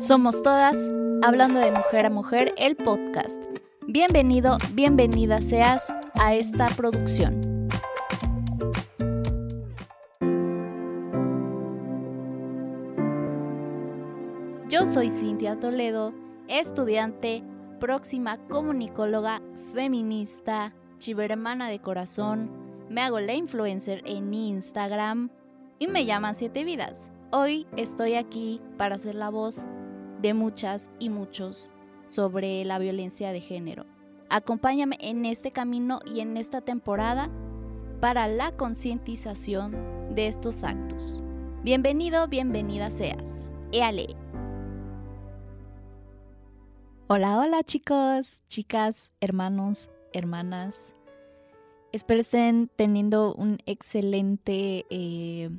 Somos todas Hablando de Mujer a Mujer, el podcast. Bienvenido, bienvenida seas a esta producción. Yo soy Cintia Toledo, estudiante, próxima comunicóloga, feminista, chivermana de corazón, me hago la influencer en Instagram y me llaman Siete Vidas. Hoy estoy aquí para ser la voz de muchas y muchos sobre la violencia de género. Acompáñame en este camino y en esta temporada para la concientización de estos actos. Bienvenido, bienvenida seas. Éale. Hola, hola chicos, chicas, hermanos, hermanas. Espero estén teniendo un excelente eh,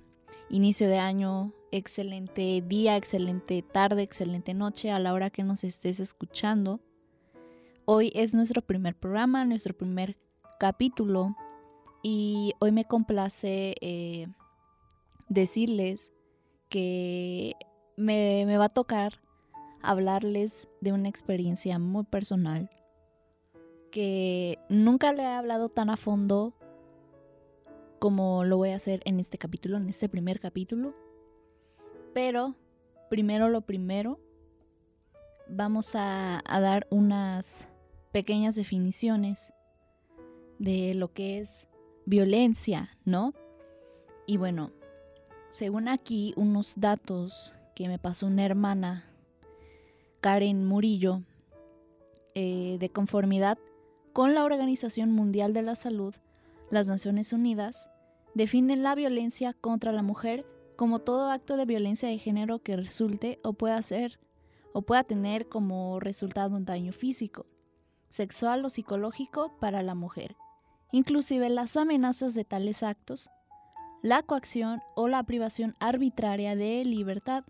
inicio de año, excelente día, excelente tarde, excelente noche a la hora que nos estés escuchando. Hoy es nuestro primer programa, nuestro primer capítulo y hoy me complace eh, decirles que me, me va a tocar hablarles de una experiencia muy personal que nunca le he hablado tan a fondo como lo voy a hacer en este capítulo, en este primer capítulo. Pero, primero lo primero, vamos a, dar unas pequeñas definiciones de lo que es violencia, ¿no? Y bueno, según aquí unos datos que me pasó una hermana, Karen Murillo, eh, de conformidad con la Organización Mundial de la Salud, las Naciones Unidas, definen la violencia contra la mujer como todo acto de violencia de género que resulte o pueda ser o pueda tener como resultado un daño físico, sexual o psicológico para la mujer, inclusive las amenazas de tales actos, la coacción o la privación arbitraria de libertad,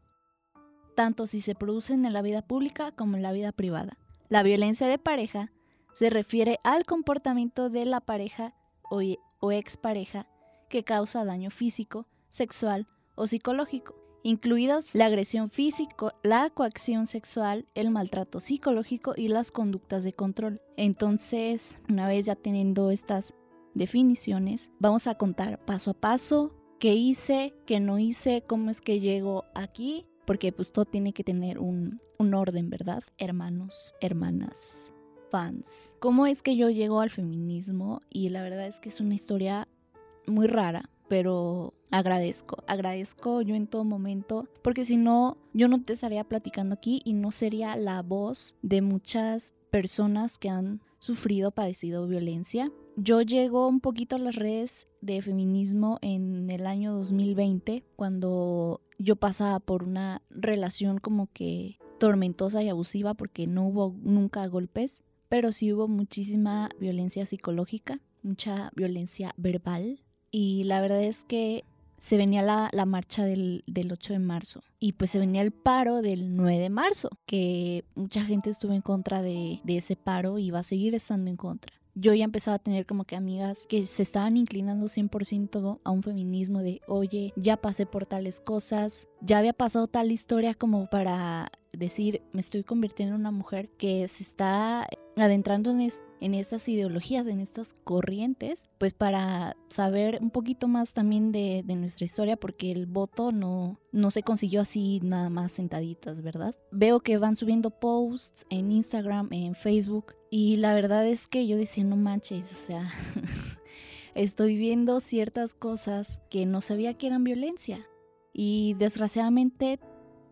tanto si se producen en la vida pública como en la vida privada. La violencia de pareja se refiere al comportamiento de la pareja o, expareja que causa daño físico, sexual psicológico, incluidas la agresión física, la coacción sexual, el maltrato psicológico y las conductas de control. Entonces, una vez ya teniendo estas definiciones, vamos a contar paso a paso qué hice, qué no hice, cómo es que llego aquí, porque pues todo tiene que tener un, un orden, ¿verdad? Hermanos, hermanas, fans. ¿Cómo es que yo llego al feminismo? Y la verdad es que es una historia muy rara, pero agradezco, agradezco yo en todo momento, porque si no, yo no te estaría platicando aquí y no sería la voz de muchas personas que han sufrido, padecido violencia. Yo llego un poquito a las redes de feminismo en el año 2020, cuando yo pasaba por una relación como que tormentosa y abusiva, porque no hubo nunca golpes, pero sí hubo muchísima violencia psicológica, mucha violencia verbal, y la verdad es que se venía la, marcha del, 8 de marzo y pues se venía el paro del 9 de marzo, que mucha gente estuvo en contra de, de ese paro y va a seguir estando en contra. Yo ya empezaba a tener como que amigas que se estaban inclinando 100% a un feminismo de, oye, ya pasé por tales cosas, ya había pasado tal historia como para decir, me estoy convirtiendo en una mujer que se está adentrando en, en estas ideologías, en estas corrientes, pues para saber un poquito más también de, de, nuestra historia, porque el voto no, no se consiguió así nada más sentaditas, ¿verdad? Veo que van subiendo posts en Instagram, en Facebook, y la verdad es que yo decía, no manches, o sea... estoy viendo ciertas cosas que no sabía que eran violencia. Y desgraciadamente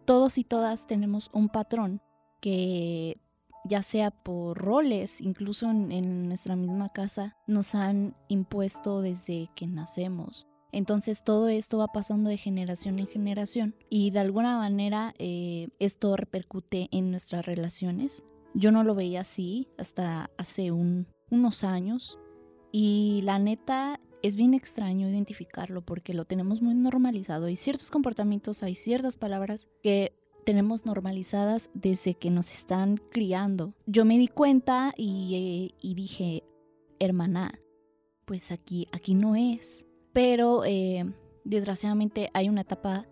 todos y todas tenemos un patrón que ya sea por roles, incluso en, nuestra misma casa, nos han impuesto desde que nacemos. Entonces todo esto va pasando de generación en generación y de alguna manera eh, esto repercute en nuestras relaciones. Yo no lo veía así hasta hace unos años y la neta es bien extraño identificarlo porque lo tenemos muy normalizado. Hay ciertos comportamientos, hay ciertas palabras que tenemos normalizadas desde que nos están criando. Yo me di cuenta y, eh, dije, hermana, pues aquí, aquí no es. Pero eh, desgraciadamente hay una etapa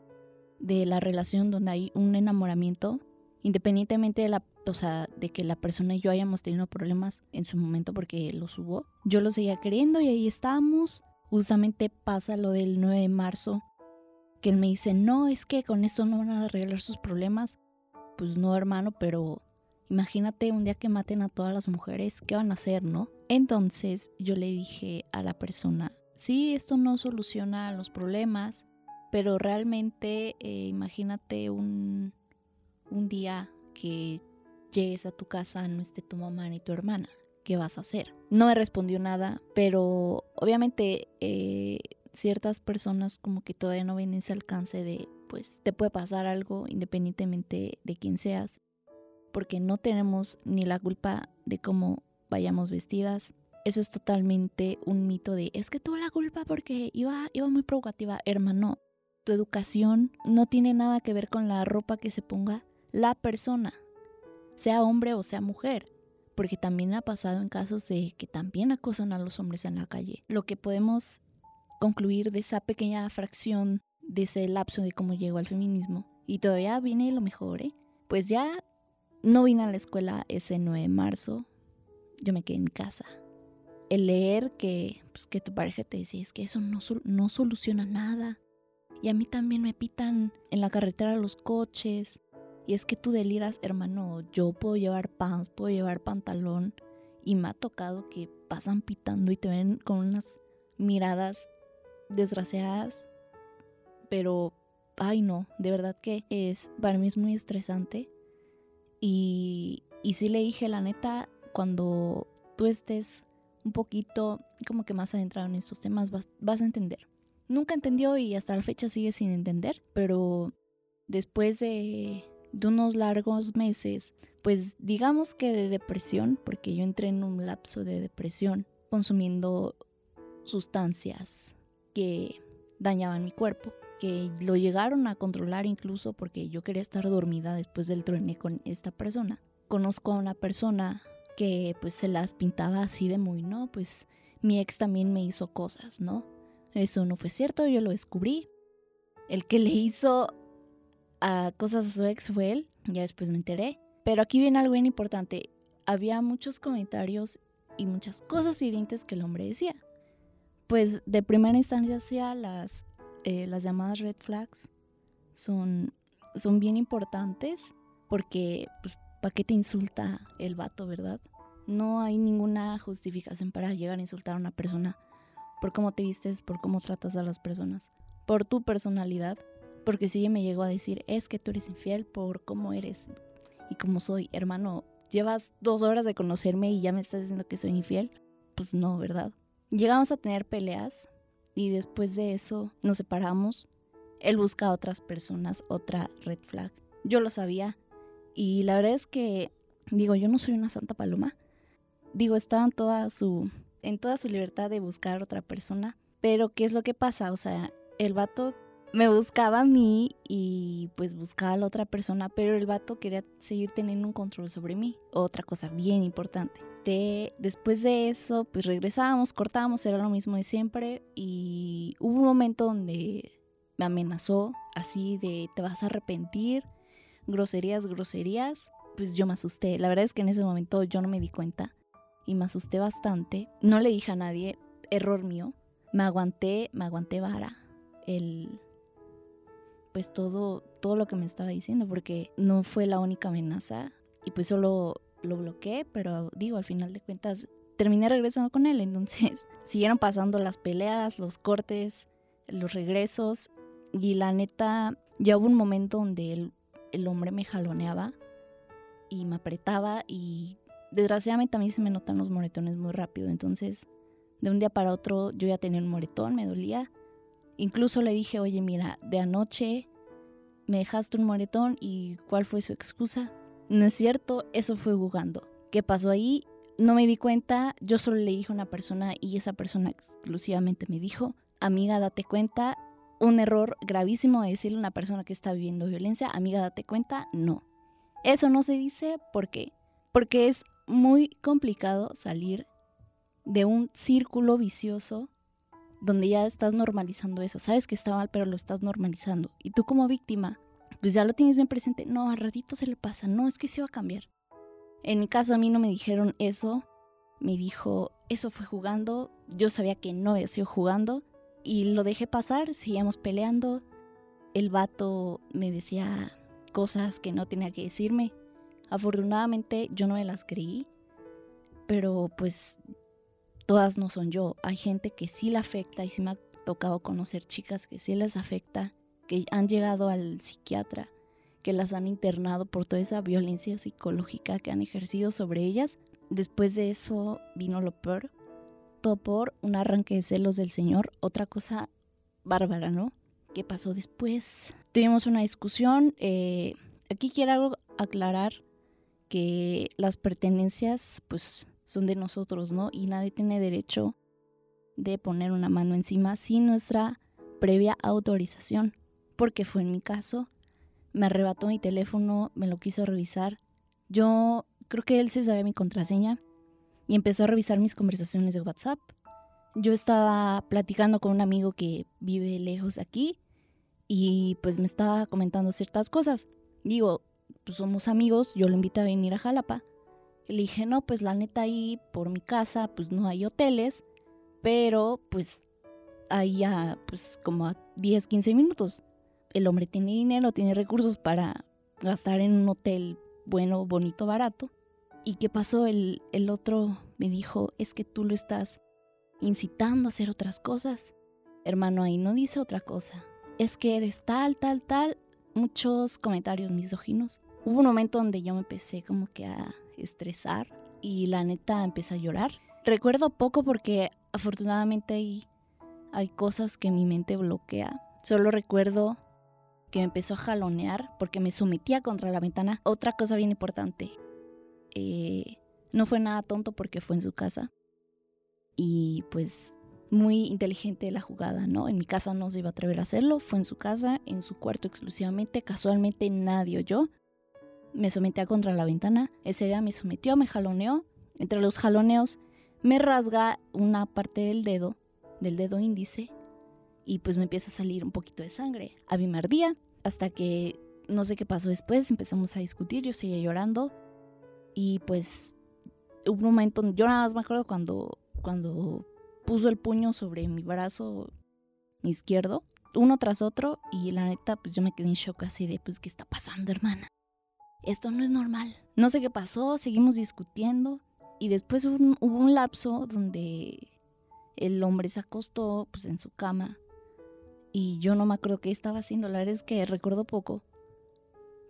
de la relación donde hay un enamoramiento independientemente de la, o sea, de que la persona y yo hayamos tenido problemas en su momento porque los hubo, yo lo seguía queriendo y ahí estábamos. Justamente pasa lo del 9 de marzo, que él me dice, no, es que con esto no van a arreglar sus problemas. Pues no, hermano, pero imagínate un día que maten a todas las mujeres, ¿qué van a hacer, no? Entonces yo le dije a la persona, sí, esto no soluciona los problemas, pero realmente eh, imagínate un, un día que llegues a tu casa, no esté tu mamá ni tu hermana. ¿Qué vas a hacer? No me respondió nada, pero obviamente eh, ciertas personas como que todavía no ven ese alcance de, pues te puede pasar algo independientemente de quién seas, porque no tenemos ni la culpa de cómo vayamos vestidas. Eso es totalmente un mito de, es que tuvo la culpa porque iba, iba muy provocativa. Hermano, tu educación no tiene nada que ver con la ropa que se ponga la persona, sea hombre o sea mujer, porque también ha pasado en casos de que también acosan a los hombres en la calle. Lo que podemos concluir de esa pequeña fracción de ese lapso de cómo llegó al feminismo, y todavía viene lo mejor, ¿eh? pues ya no vine a la escuela ese 9 de marzo, yo me quedé en casa. El leer que, pues, que tu pareja te dice es que eso no, no soluciona nada. Y a mí también me pitan en la carretera los coches, y es que tú deliras, hermano, yo puedo llevar pants, puedo llevar pantalón. Y me ha tocado que pasan pitando y te ven con unas miradas desgraciadas. Pero, ay no, de verdad que es, para mí es muy estresante. Y, y sí le dije, la neta, cuando tú estés un poquito como que más adentrado en estos temas, vas, vas a entender. Nunca entendió y hasta la fecha sigue sin entender, pero después de de unos largos meses, pues digamos que de depresión, porque yo entré en un lapso de depresión consumiendo sustancias que dañaban mi cuerpo, que lo llegaron a controlar incluso porque yo quería estar dormida después del truene con esta persona. Conozco a una persona que pues se las pintaba así de muy, ¿no? Pues mi ex también me hizo cosas, ¿no? Eso no fue cierto, yo lo descubrí. El que le hizo a cosas a su ex fue él, ya después me enteré. Pero aquí viene algo bien importante. Había muchos comentarios y muchas cosas hirientes que el hombre decía. Pues de primera instancia las, eh, las llamadas red flags son, son bien importantes porque, pues, ¿para qué te insulta el vato, verdad? No hay ninguna justificación para llegar a insultar a una persona por cómo te vistes, por cómo tratas a las personas, por tu personalidad porque si ella me llegó a decir, es que tú eres infiel por cómo eres y cómo soy. Hermano, llevas dos horas de conocerme y ya me estás diciendo que soy infiel. Pues no, ¿verdad? Llegamos a tener peleas y después de eso nos separamos. Él busca a otras personas, otra red flag. Yo lo sabía y la verdad es que, digo, yo no soy una santa paloma. Digo, estaba en toda su, en toda su libertad de buscar otra persona. Pero, ¿qué es lo que pasa? O sea, el vato me buscaba a mí y pues buscaba a la otra persona, pero el vato quería seguir teniendo un control sobre mí. Otra cosa bien importante. De, después de eso, pues regresábamos, cortábamos, era lo mismo de siempre y hubo un momento donde me amenazó así de te vas a arrepentir, groserías, groserías. Pues yo me asusté. La verdad es que en ese momento yo no me di cuenta y me asusté bastante. No le dije a nadie, error mío. Me aguanté, me aguanté vara. El, pues todo, todo lo que me estaba diciendo, porque no fue la única amenaza y pues solo lo bloqueé, pero digo, al final de cuentas terminé regresando con él, entonces siguieron pasando las peleas, los cortes, los regresos y la neta, ya hubo un momento donde el, el hombre me jaloneaba y me apretaba y desgraciadamente a mí se me notan los moretones muy rápido, entonces de un día para otro yo ya tenía un moretón, me dolía Incluso le dije, oye, mira, de anoche me dejaste un moretón y ¿cuál fue su excusa? No es cierto, eso fue jugando. ¿Qué pasó ahí? No me di cuenta, yo solo le dije a una persona y esa persona exclusivamente me dijo, amiga, date cuenta, un error gravísimo de decirle a una persona que está viviendo violencia, amiga, date cuenta, no. Eso no se dice ¿por qué? Porque es muy complicado salir de un círculo vicioso donde ya estás normalizando eso. Sabes que está mal, pero lo estás normalizando. Y tú como víctima pues ya lo tienes bien presente. No, al ratito se le pasa. No, es que se va a cambiar. En mi caso a mí no me dijeron eso. Me dijo, eso fue jugando. Yo sabía que no había sido jugando. Y lo dejé pasar, seguíamos peleando. El vato me decía cosas que no tenía que decirme. Afortunadamente yo no me las creí. Pero pues todas no son yo. Hay gente que sí la afecta y sí me ha tocado conocer chicas que sí les afecta, que han llegado al psiquiatra, que las han internado por toda esa violencia psicológica que han ejercido sobre ellas. Después de eso vino lo peor, todo por un arranque de celos del Señor, otra cosa bárbara, ¿no? ¿Qué pasó después? Tuvimos una discusión. Eh, aquí quiero aclarar que las pertenencias, pues son de nosotros, ¿no? Y nadie tiene derecho de poner una mano encima sin nuestra previa autorización, porque fue en mi caso. Me arrebató mi teléfono, me lo quiso revisar. Yo creo que él se sabía mi contraseña y empezó a revisar mis conversaciones de WhatsApp. Yo estaba platicando con un amigo que vive lejos aquí y pues me estaba comentando ciertas cosas. Digo, pues somos amigos, yo lo invité a venir a Jalapa le dije, no, pues la neta ahí por mi casa, pues no hay hoteles, pero pues ahí ya, pues como a 10, 15 minutos. El hombre tiene dinero, tiene recursos para gastar en un hotel bueno, bonito, barato. ¿Y qué pasó? El, el otro me dijo, es que tú lo estás incitando a hacer otras cosas. Hermano, ahí no dice otra cosa. Es que eres tal, tal, tal. Muchos comentarios misóginos. Hubo un momento donde yo me empecé como que a estresar y la neta empecé a llorar. Recuerdo poco porque afortunadamente hay, cosas que mi mente bloquea. Solo recuerdo que me empezó a jalonear porque me sometía contra la ventana. Otra cosa bien importante, eh, no fue nada tonto porque fue en su casa. Y pues muy inteligente la jugada, ¿no? En mi casa no se iba a atrever a hacerlo, fue en su casa, en su cuarto exclusivamente, casualmente nadie oyó me sometía contra la ventana. Ese día me sometió, me jaloneó. Entre los jaloneos me rasga una parte del dedo, del dedo índice, y pues me empieza a salir un poquito de sangre. A mí me ardía, hasta que no sé qué pasó después, empezamos a discutir, yo seguía llorando, y pues un momento, yo nada más me acuerdo cuando, cuando puso el puño sobre mi brazo izquierdo, uno tras otro, y la neta, pues yo me quedé en shock así de, pues, ¿qué está pasando, hermana? Esto no es normal. No sé qué pasó, seguimos discutiendo y después hubo un, lapso donde el hombre se acostó pues, en su cama y yo no me acuerdo qué estaba haciendo, la verdad es que recuerdo poco,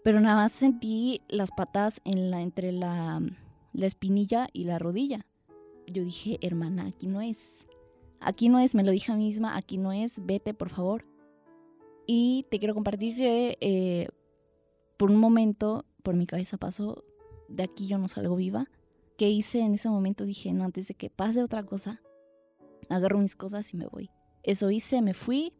pero nada más sentí las patas entre la, la espinilla y la rodilla. Yo dije, hermana, aquí no es. Aquí no es, me lo dije a mí misma, aquí no es, vete por favor. Y te quiero compartir que eh, por un momento por mi cabeza pasó, de aquí yo no salgo viva. ¿Qué hice en ese momento? Dije, no, antes de que pase otra cosa, agarro mis cosas y me voy. Eso hice, me fui,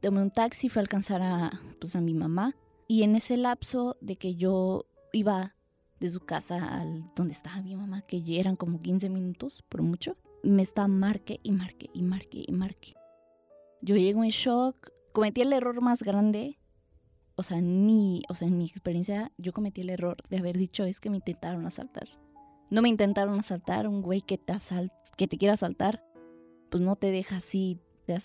tomé un taxi, fui a alcanzar a, pues, a mi mamá. Y en ese lapso de que yo iba de su casa al donde estaba mi mamá, que eran como 15 minutos, por mucho, me está marque y marque y marque y marque. Yo llego en shock, cometí el error más grande o sea, en mi, o sea, en mi experiencia, yo cometí el error de haber dicho es que me intentaron asaltar. No me intentaron asaltar, un güey que te asalt que te quiera asaltar, pues no te deja así,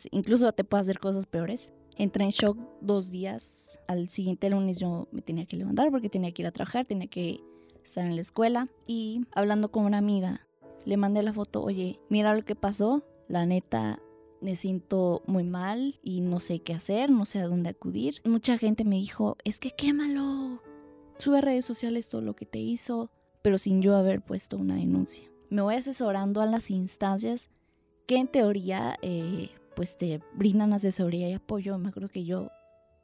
incluso te puede hacer cosas peores. Entré en shock dos días. Al siguiente lunes yo me tenía que levantar porque tenía que ir a trabajar, tenía que estar en la escuela. Y hablando con una amiga, le mandé la foto, oye, mira lo que pasó. La neta, me siento muy mal y no sé qué hacer, no sé a dónde acudir. Mucha gente me dijo, es que quémalo, sube a redes sociales todo lo que te hizo, pero sin yo haber puesto una denuncia. Me voy asesorando a las instancias que en teoría eh, pues te brindan asesoría y apoyo. Me acuerdo que yo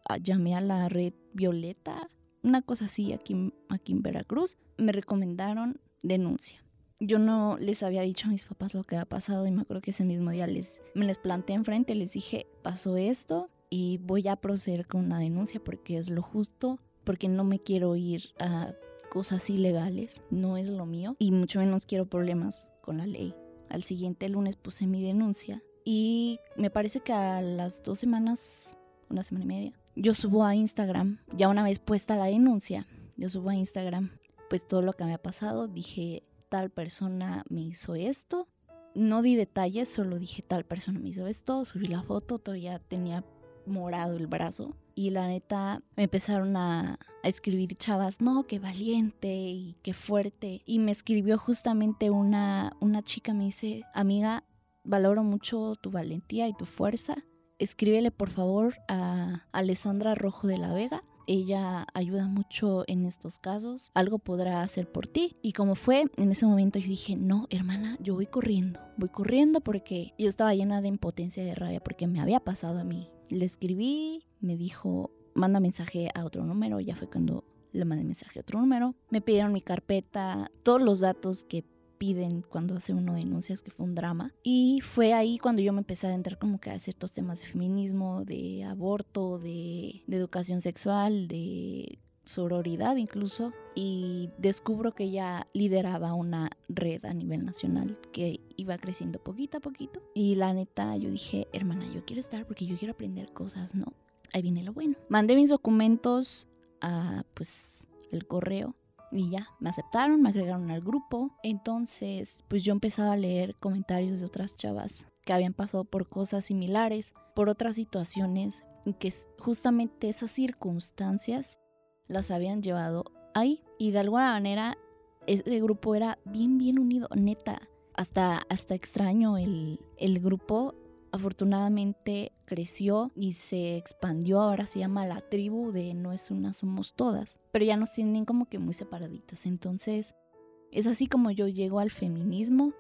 ah, llamé a la red Violeta, una cosa así aquí, aquí en Veracruz. Me recomendaron denuncia yo no les había dicho a mis papás lo que había pasado y me acuerdo que ese mismo día les, me les planteé enfrente, les dije, pasó esto y voy a proceder con una denuncia porque es lo justo, porque no me quiero ir a cosas ilegales, no es lo mío y mucho menos quiero problemas con la ley. Al siguiente lunes puse mi denuncia y me parece que a las dos semanas, una semana y media, yo subo a Instagram, ya una vez puesta la denuncia, yo subo a Instagram, pues todo lo que me ha pasado, dije, tal persona me hizo esto, no di detalles, solo dije, tal persona me hizo esto, subí la foto, todavía tenía morado el brazo. Y la neta me empezaron a, escribir chavas, no, qué valiente y qué fuerte. Y me escribió justamente una, una chica, me dice, amiga, valoro mucho tu valentía y tu fuerza. Escríbele por favor a Alessandra Rojo de la Vega. Ella ayuda mucho en estos casos. Algo podrá hacer por ti. Y como fue, en ese momento yo dije, no, hermana, yo voy corriendo. Voy corriendo porque yo estaba llena de impotencia y de rabia porque me había pasado a mí. Le escribí, me dijo, manda mensaje a otro número. Ya fue cuando le mandé mensaje a otro número. Me pidieron mi carpeta, todos los datos que piden cuando hace uno denuncias que fue un drama. Y fue ahí cuando yo me empecé a entrar como que a ciertos temas de feminismo, de aborto, de, de educación sexual, de sororidad incluso, y descubro que ella lideraba una red a nivel nacional que iba creciendo poquito a poquito. Y la neta, yo dije, hermana, yo quiero estar porque yo quiero aprender cosas, ¿no? Ahí viene lo bueno. Mandé mis documentos a, pues, el correo y ya, me aceptaron, me agregaron al grupo. Entonces, pues yo empezaba a leer comentarios de otras chavas que habían pasado por cosas similares, por otras situaciones, que justamente esas circunstancias las habían llevado ahí. Y de alguna manera, ese grupo era bien, bien unido, neta. Hasta, hasta extraño el, el grupo afortunadamente creció y se expandió, ahora se llama la tribu de No es una, somos todas, pero ya nos tienen como que muy separaditas. Entonces, es así como yo llego al feminismo.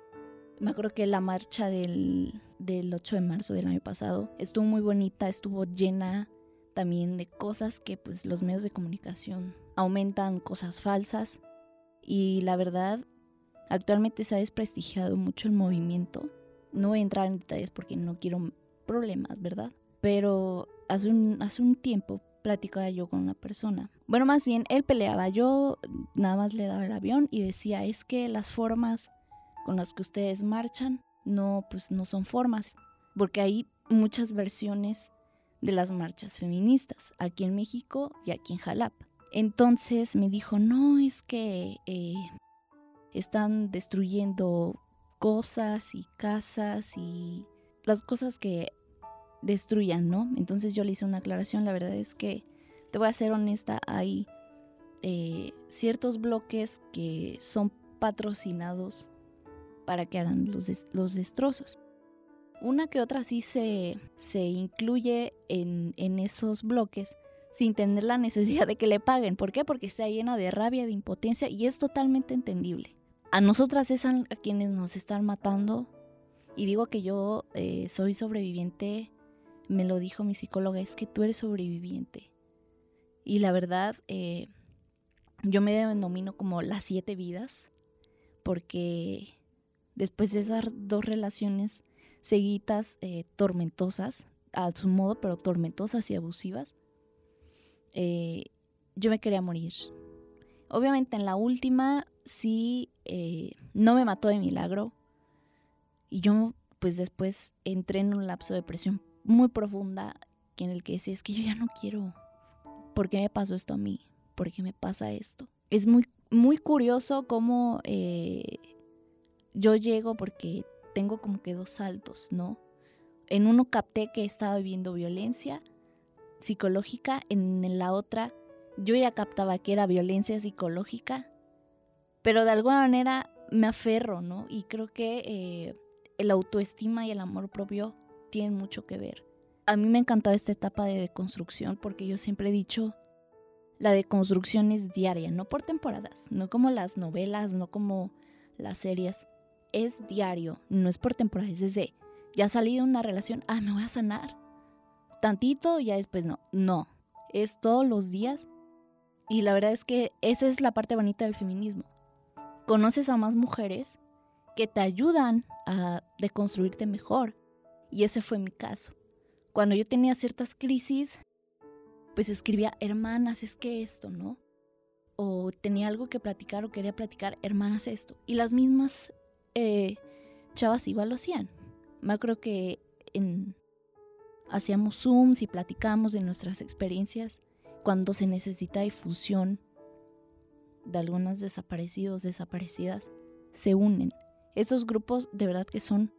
Me acuerdo que la marcha del, del 8 de marzo del año pasado estuvo muy bonita, estuvo llena también de cosas que pues los medios de comunicación aumentan cosas falsas y la verdad actualmente se ha desprestigiado mucho el movimiento no voy a entrar en detalles porque no quiero problemas, ¿verdad? Pero hace un, hace un tiempo platicaba yo con una persona. Bueno, más bien, él peleaba. Yo nada más le daba el avión y decía, es que las formas con las que ustedes marchan no, pues no son formas. Porque hay muchas versiones de las marchas feministas, aquí en México y aquí en Jalapa. Entonces me dijo, no, es que eh, están destruyendo cosas y casas y las cosas que destruyan, ¿no? Entonces yo le hice una aclaración, la verdad es que, te voy a ser honesta, hay eh, ciertos bloques que son patrocinados para que hagan los, los destrozos. Una que otra sí se, se incluye en, en esos bloques sin tener la necesidad de que le paguen. ¿Por qué? Porque está llena de rabia, de impotencia y es totalmente entendible a nosotras es a quienes nos están matando. Y digo que yo eh, soy sobreviviente, me lo dijo mi psicóloga, es que tú eres sobreviviente. Y la verdad, eh, yo me denomino como las siete vidas, porque después de esas dos relaciones seguidas, eh, tormentosas, a su modo, pero tormentosas y abusivas, yo me quería morir. Obviamente en la última sí eh, no me mató de milagro. Y yo pues después entré en un lapso de depresión muy profunda en el que decía, es que yo ya no quiero. ¿Por qué me pasó esto a mí? ¿Por qué me pasa esto? Es muy, muy curioso cómo eh, yo llego porque tengo como que dos saltos, ¿no? En uno capté que estaba viviendo violencia psicológica, en la otra yo ya captaba que era violencia psicológica pero de alguna manera me aferro, ¿no? Y creo que eh, el autoestima y el amor propio tienen mucho que ver. A mí me ha encantado esta etapa de deconstrucción porque yo siempre he dicho, la deconstrucción es diaria, no por temporadas, no como las novelas, no como las series. Es diario, no es por temporadas, es desde, ya salí de una relación, ah, me voy a sanar. Tantito, ya después no. No, es todos los días. Y la verdad es que esa es la parte bonita del feminismo conoces a más mujeres que te ayudan a deconstruirte mejor. Y ese fue mi caso. Cuando yo tenía ciertas crisis, pues escribía, hermanas, es que esto, ¿no? O tenía algo que platicar o quería platicar, hermanas, esto. Y las mismas eh, chavas igual lo hacían. Me creo que hacíamos Zooms y platicamos de nuestras experiencias cuando se necesita difusión de algunos desaparecidos, desaparecidas, se unen. Estos grupos de verdad que son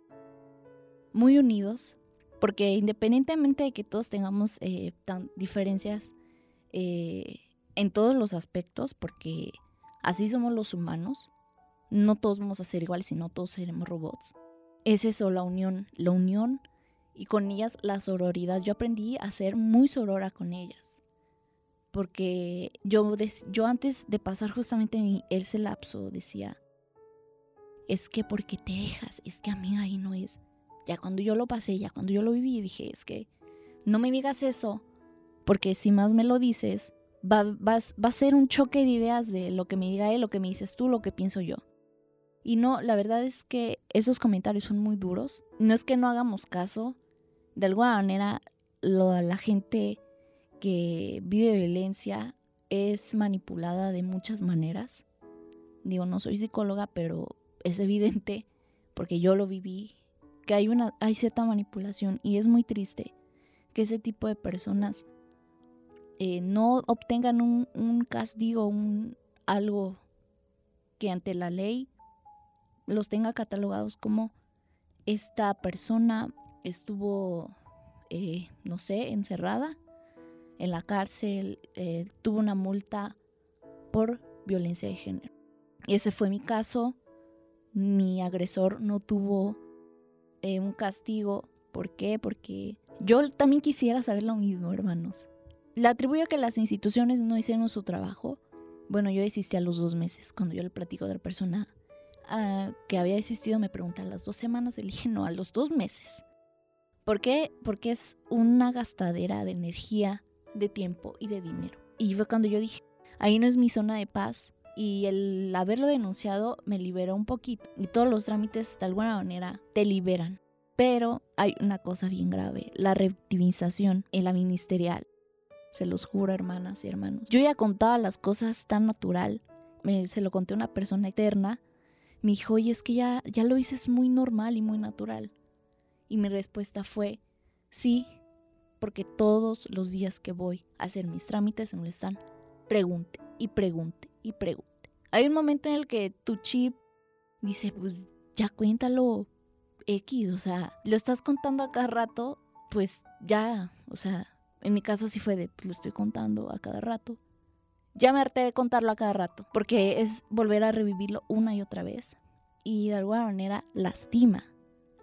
muy unidos, porque independientemente de que todos tengamos eh, diferencias eh, en todos los aspectos, porque así somos los humanos, no todos vamos a ser iguales, sino todos seremos robots. Es eso, la unión, la unión y con ellas la sororidad. Yo aprendí a ser muy sorora con ellas. Porque yo, yo antes de pasar justamente ese lapso decía, es que porque te dejas, es que a mí ahí no es. Ya cuando yo lo pasé, ya cuando yo lo viví, dije, es que no me digas eso, porque si más me lo dices, va, va, va a ser un choque de ideas de lo que me diga él, lo que me dices tú, lo que pienso yo. Y no, la verdad es que esos comentarios son muy duros. No es que no hagamos caso. De alguna manera, la gente que vive violencia es manipulada de muchas maneras. Digo, no soy psicóloga, pero es evidente, porque yo lo viví, que hay, una, hay cierta manipulación y es muy triste que ese tipo de personas eh, no obtengan un, un castigo, un, algo que ante la ley los tenga catalogados como esta persona estuvo, eh, no sé, encerrada en la cárcel, eh, tuvo una multa por violencia de género. Y ese fue mi caso. Mi agresor no tuvo eh, un castigo. ¿Por qué? Porque yo también quisiera saber lo mismo, hermanos. Le atribuyo a que las instituciones no hicieron su trabajo. Bueno, yo desistí a los dos meses cuando yo le platico a otra persona que había existido me pregunta, ¿a las dos semanas? Le dije, no, a los dos meses. ¿Por qué? Porque es una gastadera de energía, de tiempo y de dinero. Y fue cuando yo dije, ahí no es mi zona de paz. Y el haberlo denunciado me liberó un poquito. Y todos los trámites de alguna manera te liberan. Pero hay una cosa bien grave, la revictimización en la ministerial. Se los juro, hermanas y hermanos. Yo ya contaba las cosas tan natural. Me, se lo conté a una persona eterna me dijo, oye, es que ya, ya lo dices muy normal y muy natural. Y mi respuesta fue, sí, porque todos los días que voy a hacer mis trámites lo están pregunte y pregunte y pregunte. Hay un momento en el que tu chip dice, pues ya cuéntalo X, o sea, lo estás contando a cada rato, pues ya, o sea, en mi caso sí fue de, pues lo estoy contando a cada rato. Ya me harté de contarlo a cada rato, porque es volver a revivirlo una y otra vez. Y de alguna manera lastima.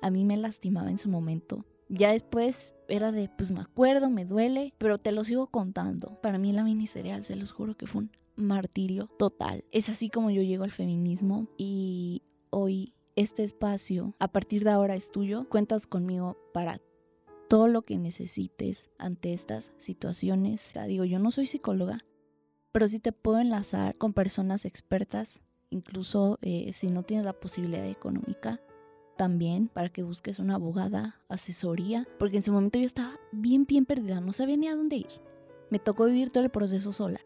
A mí me lastimaba en su momento. Ya después era de, pues me acuerdo, me duele, pero te lo sigo contando. Para mí la ministerial, se los juro que fue un martirio total. Es así como yo llego al feminismo y hoy este espacio, a partir de ahora es tuyo. Cuentas conmigo para todo lo que necesites ante estas situaciones. Ya digo, yo no soy psicóloga, pero sí te puedo enlazar con personas expertas, incluso eh, si no tienes la posibilidad económica, también para que busques una abogada, asesoría, porque en su momento yo estaba bien, bien perdida, no sabía ni a dónde ir. Me tocó vivir todo el proceso sola.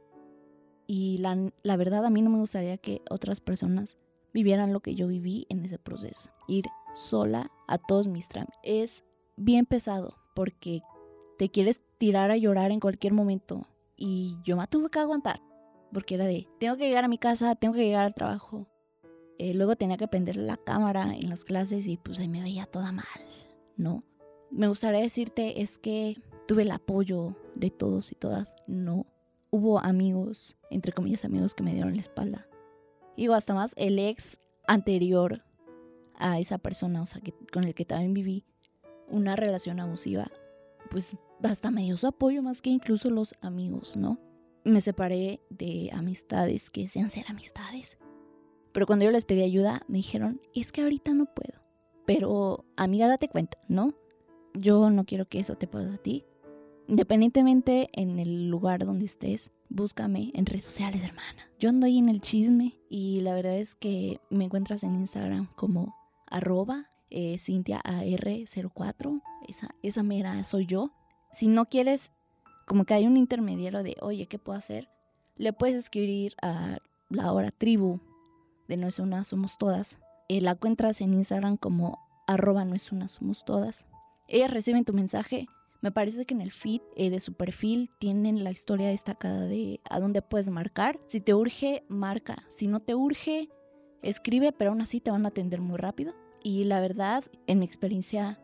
Y la, la verdad a mí no me gustaría que otras personas vivieran lo que yo viví en ese proceso. Ir sola a todos mis trámites. Es bien pesado porque te quieres tirar a llorar en cualquier momento y yo me tuve que aguantar, porque era de, tengo que llegar a mi casa, tengo que llegar al trabajo. Eh, luego tenía que prender la cámara en las clases y pues ahí me veía toda mal, ¿no? Me gustaría decirte es que tuve el apoyo de todos y todas, no. Hubo amigos, entre comillas amigos, que me dieron la espalda. Y hasta más el ex anterior a esa persona, o sea, que, con el que también viví una relación abusiva, pues hasta me dio su apoyo más que incluso los amigos, ¿no? Me separé de amistades que desean ser amistades. Pero cuando yo les pedí ayuda, me dijeron, es que ahorita no puedo. Pero, amiga, date cuenta, ¿no? Yo no quiero que eso te pase a ti. Independientemente en el lugar donde estés, búscame en redes sociales, hermana. Yo ando ahí en el chisme y la verdad es que me encuentras en Instagram como arroba eh, CintiaAR04. Esa, esa mera soy yo si no quieres, como que hay un intermediario de, oye, ¿qué puedo hacer? Le puedes escribir a la hora tribu de No es una, somos todas. Eh, la encuentras en Instagram como arroba no es una, somos todas. Ellas reciben tu mensaje, Me parece que en el feed eh, de su perfil tienen la historia destacada de a dónde puedes marcar. Si te urge, marca. Si no te urge, escribe, pero aún así te van a atender muy rápido. Y la verdad, en mi experiencia,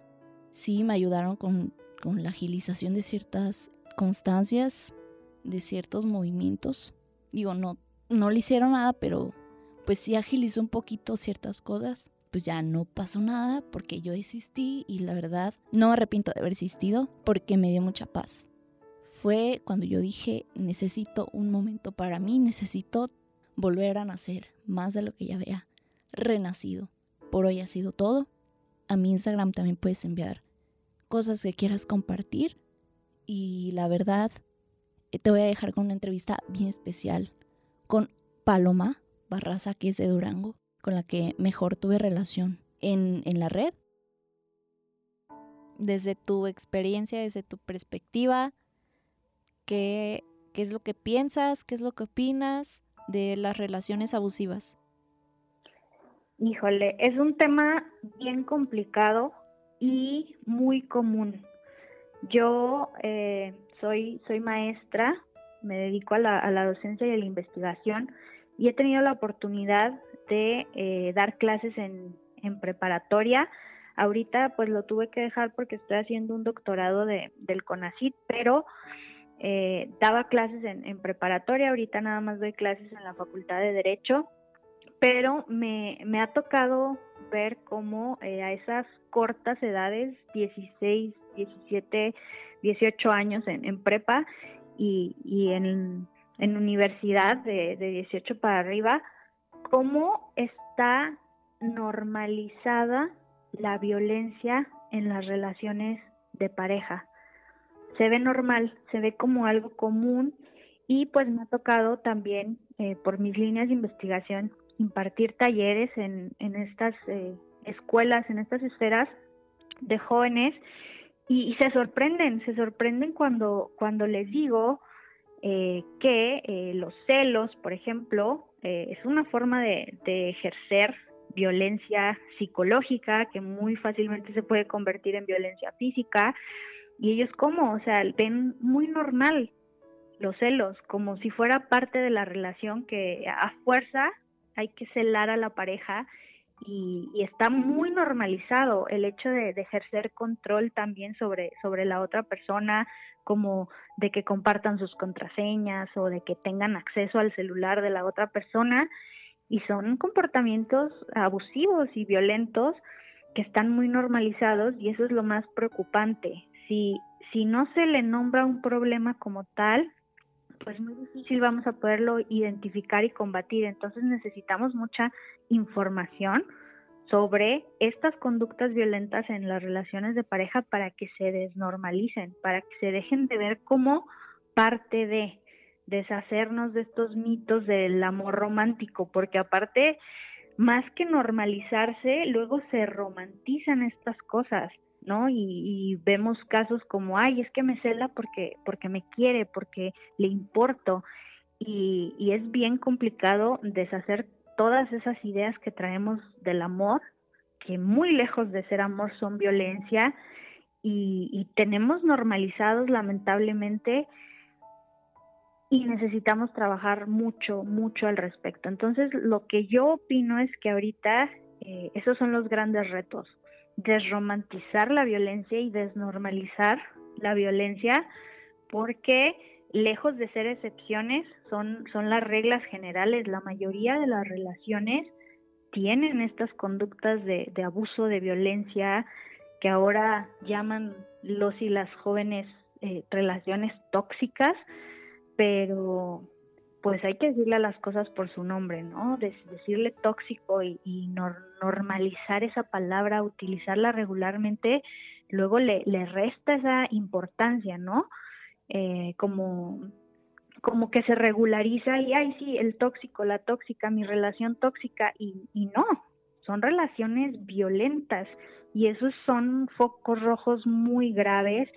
sí me ayudaron con, con la agilización de ciertas constancias, de ciertos movimientos. Digo, no, no le hicieron nada, pero pues sí agilizó un poquito ciertas cosas. Pues ya no pasó nada porque yo existí y la verdad no me arrepiento de haber existido porque me dio mucha paz. Fue cuando yo dije, necesito un momento para mí, necesito volver a nacer, más de lo que ya había renacido. Por hoy ha sido todo. A mi Instagram también puedes enviar cosas que quieras compartir. Y la verdad, eh, te voy a dejar con una entrevista bien especial con Paloma Barraza, que es de Durango, con la que mejor tuve relación en, en la red. Desde tu experiencia, desde tu perspectiva, ¿qué, ¿qué es lo que piensas? ¿Qué es lo que opinas de las relaciones abusivas? Híjole, es un tema bien complicado y muy común. Yo eh, soy, soy maestra, me dedico a la, a la, docencia y a la investigación y he tenido la oportunidad de eh, dar clases en, en, preparatoria. Ahorita pues lo tuve que dejar porque estoy haciendo un doctorado de, del CONACIT, pero eh, daba clases en, en preparatoria, ahorita nada más doy clases en la Facultad de Derecho pero me, me ha tocado ver cómo eh, a esas cortas edades, 16, 17, 18 años en, en prepa y, y en, en universidad de, de 18 para arriba, cómo está normalizada la violencia en las relaciones de pareja. Se ve normal, se ve como algo común y pues me ha tocado también eh, por mis líneas de investigación impartir talleres en, en estas eh, escuelas, en estas esferas de jóvenes y, se sorprenden, se sorprenden cuando, cuando les digo eh, que eh, los celos, por ejemplo, es una forma de, de ejercer violencia psicológica que muy fácilmente se puede convertir en violencia física. Y ellos como, o sea, ven muy normal los celos, como si fuera parte de la relación que a fuerza hay que celar a la pareja y, está muy normalizado el hecho de, ejercer control también sobre, sobre la otra persona, como de que compartan sus contraseñas o de que tengan acceso al celular de la otra persona y son comportamientos abusivos y violentos que están muy normalizados y eso es lo más preocupante. Si, si no se le nombra un problema como tal, pues muy difícil vamos a poderlo identificar y combatir. Entonces necesitamos mucha información sobre estas conductas violentas en las relaciones de pareja para que se desnormalicen, para que se dejen de ver como parte de deshacernos de estos mitos del amor romántico, porque aparte, más que normalizarse, luego se romantizan estas cosas. ¿No? Y, vemos casos como, ay, es que me cela porque, porque me quiere, porque le importo. Y, y es bien complicado deshacer todas esas ideas que traemos del amor, que muy lejos de ser amor son violencia, y, y tenemos normalizados lamentablemente y necesitamos trabajar mucho, mucho al respecto. Entonces, lo que yo opino es que ahorita eh, esos son los grandes retos desromantizar la violencia y desnormalizar la violencia porque lejos de ser excepciones son, son las reglas generales. La mayoría de las relaciones tienen estas conductas de, abuso, de violencia, que ahora llaman los y las jóvenes eh, relaciones tóxicas, pero pues hay que decirle a las cosas por su nombre, ¿no? decirle tóxico y, normalizar esa palabra, utilizarla regularmente, luego le, le resta esa importancia, ¿no? Eh, como, como que se regulariza y, ay, sí, el tóxico, la tóxica, mi relación tóxica, y, y no, son relaciones violentas y esos son focos rojos muy graves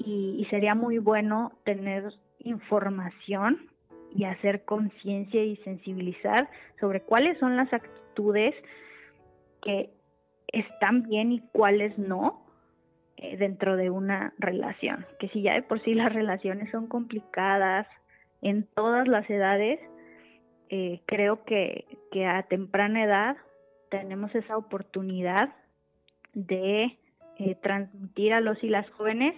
y, y sería muy bueno tener información y hacer conciencia y sensibilizar sobre cuáles son las actitudes que están bien y cuáles no, eh, dentro de una relación. Que si ya de por sí las relaciones son complicadas en todas las edades, eh, creo que, que a temprana edad tenemos esa oportunidad de eh, transmitir a los y las jóvenes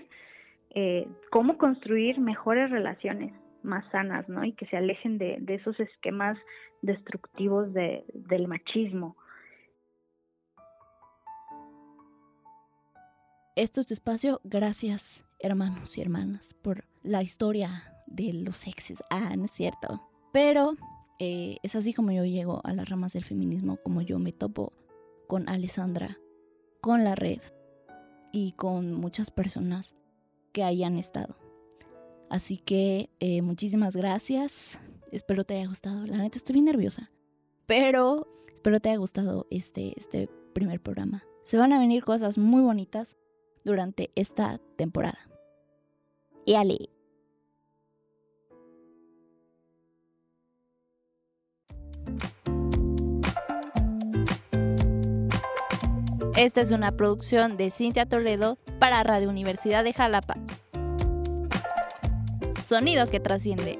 eh, cómo construir mejores relaciones más sanas, ¿no? Y que se alejen de, esos esquemas destructivos de, del machismo. Esto es tu espacio. Gracias, hermanos y hermanas, por la historia de los exes. Ah, no es cierto. Pero eh, es así como yo llego a las ramas del feminismo, como yo me topo con Alessandra, con la red y con muchas personas que hayan estado. Así que eh, muchísimas gracias. Espero te haya gustado. La neta estoy bien nerviosa. Pero espero te haya gustado este, este primer programa. Se van a venir cosas muy bonitas durante esta temporada. Y Ale. Esta es una producción de Cintia Toledo para Radio Universidad de Jalapa. Sonido que trasciende.